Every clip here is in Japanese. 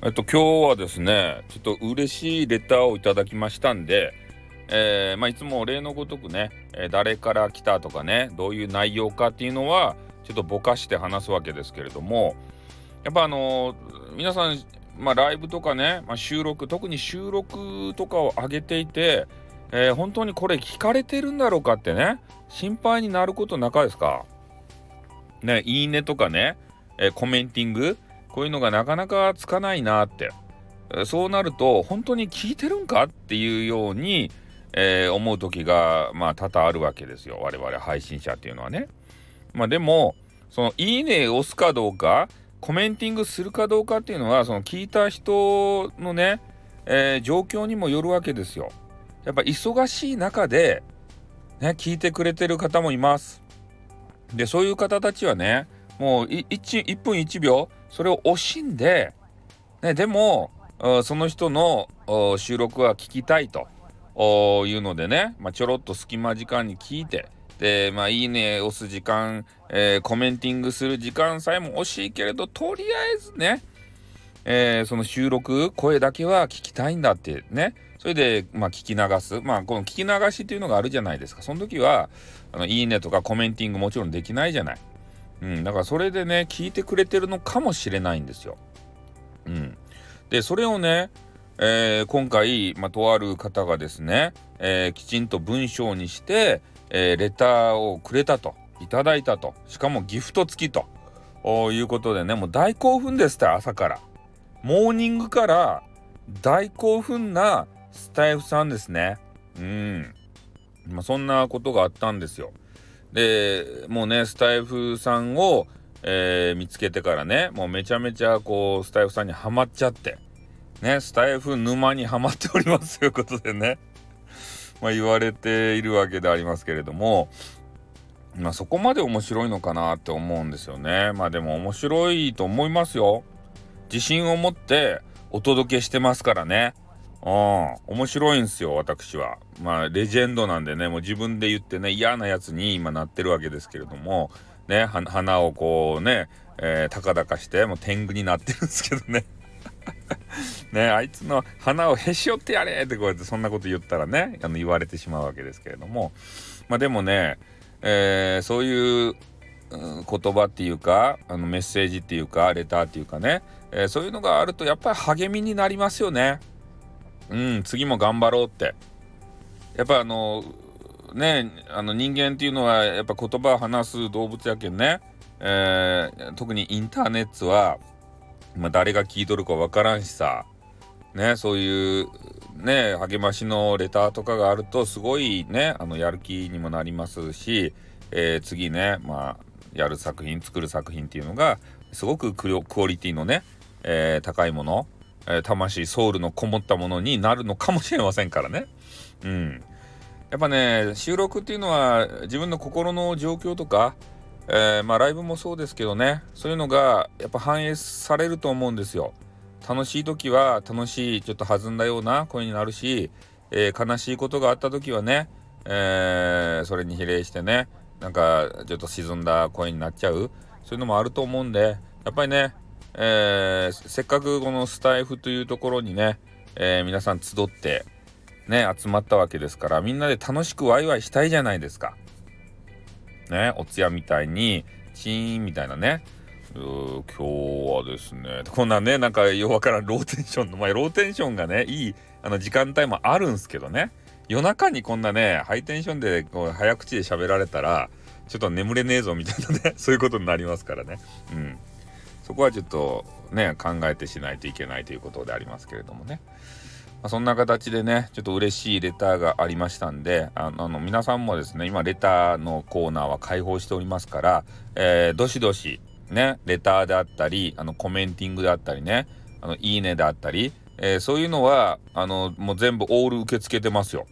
えっと今日はですねちょっと嬉しいレターをいただきましたんで、えー、まあ、いつも例のごとくね、えー、誰から来たとかねどういう内容かっていうのはちょっとぼかして話すわけですけれどもやっぱあのー、皆さん、まあ、ライブとかね、まあ、収録特に収録とかを上げていて、え本当にこれ聞かれてるんだろうかってね心配になることなかですか？ねいいねとかね、えコメンティングこういうのがなかなかつかないなって、そうなると本当に聞いてるんかっていうように、えー、思う時がまあ多々あるわけですよ我々配信者っていうのはね。まあでもそのいいね押すかどうかコメンティングするかどうかっていうのはその聞いた人のね、えー、状況にもよるわけですよ。やっぱ忙しい中でね聞いてくれてる方もいます。でそういう方たちはねもう 1, 1分1秒それを惜しんで、ね、でもその人の収録は聞きたいというのでね、まあ、ちょろっと隙間時間に聞いてでまあいいね押す時間、えー、コメンティングする時間さえも惜しいけれどとりあえずね、えー、その収録声だけは聞きたいんだってね。それで、まあ、聞き流す。まあこの聞き流しっていうのがあるじゃないですか。その時はあのいいねとかコメンティングもちろんできないじゃない。うん、だからそれでね聞いてくれてるのかもしれないんですよ。うん、でそれをね、えー、今回、まあ、とある方がですね、えー、きちんと文章にして、えー、レターをくれたといただいたとしかもギフト付きということでねもう大興奮ですって朝からモーニングから大興奮なスタイフさんですねうんまあそんなことがあったんですよ。でもうねスタイフさんを、えー、見つけてからねもうめちゃめちゃこうスタイフさんにはまっちゃってねスタイフ沼にはまっておりますということでね まあ言われているわけでありますけれどもまあそこまで面白いのかなって思うんですよね。まあでも面白いと思いますよ。自信を持ってお届けしてますからね。うん、面白いんすよ、私は。まあ、レジェンドなんでね、もう自分で言ってね、嫌なやつに今なってるわけですけれども、ね、花をこうね、えー、高々して、もう天狗になってるんですけどね。ね、あいつの花をへし折ってやれってこうやってそんなこと言ったらね、あの言われてしまうわけですけれども、まあでもね、えー、そういう、言葉っていうかあのメッセージっていうかレターっていうかね、えー、そういうのがあるとやっぱり励みになりますよね。うん次も頑張ろうって。やっぱあのねあの人間っていうのはやっぱ言葉を話す動物やけんね、えー、特にインターネットは、まあ、誰が聞いとるかわからんしさ。ねそういうね励ましのレターとかがあるとすごいねあのやる気にもなりますし、えー、次ねまあやる作品作る作品っていうのがすごくクオリティのね、えー、高いもの。え魂ソウルのこもったものになるのかもしれませんからね。うん。やっぱね収録っていうのは自分の心の状況とか、えー、まあライブもそうですけどねそういうのがやっぱ反映されると思うんですよ。楽しい時は楽しいちょっと弾んだような声になるし、えー、悲しいことがあった時はね、えー、それに比例してねなんかちょっと沈んだ声になっちゃうそういうのもあると思うんでやっぱりねえー、せっかくこのスタイフというところにね、えー、皆さん集ってね集まったわけですからみんなで楽しくワイワイしたいじゃないですか。ねお通夜みたいにチーンみたいなね今日はですねこんなねなんかようわからんローテンションのまあローテンションがねいいあの時間帯もあるんすけどね夜中にこんなねハイテンションでこう早口で喋られたらちょっと眠れねえぞみたいなね そういうことになりますからねうん。そこはちょっとね考えてしないといけないということでありますけれどもね、まあ、そんな形でねちょっと嬉しいレターがありましたんであの皆さんもですね今レターのコーナーは開放しておりますから、えー、どしどしねレターであったりあのコメンティングであったりねあのいいねであったり、えー、そういうのはあのもう全部オール受け付けてますよ。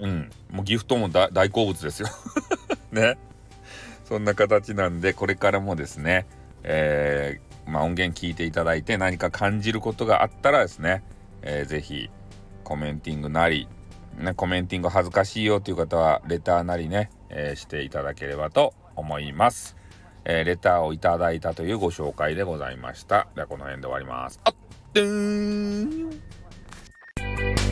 うん、もうギフトも大好物ですよ ね。そんな形なんでこれからもですねえー、まあ、音源聞いていただいて何か感じることがあったらですね、えー、ぜひコメンティングなり、ね、コメンティング恥ずかしいよという方はレターなりね、えー、していただければと思います。えー、レターをいただいたというご紹介でございました。ではこの辺で終わります。ドゥーン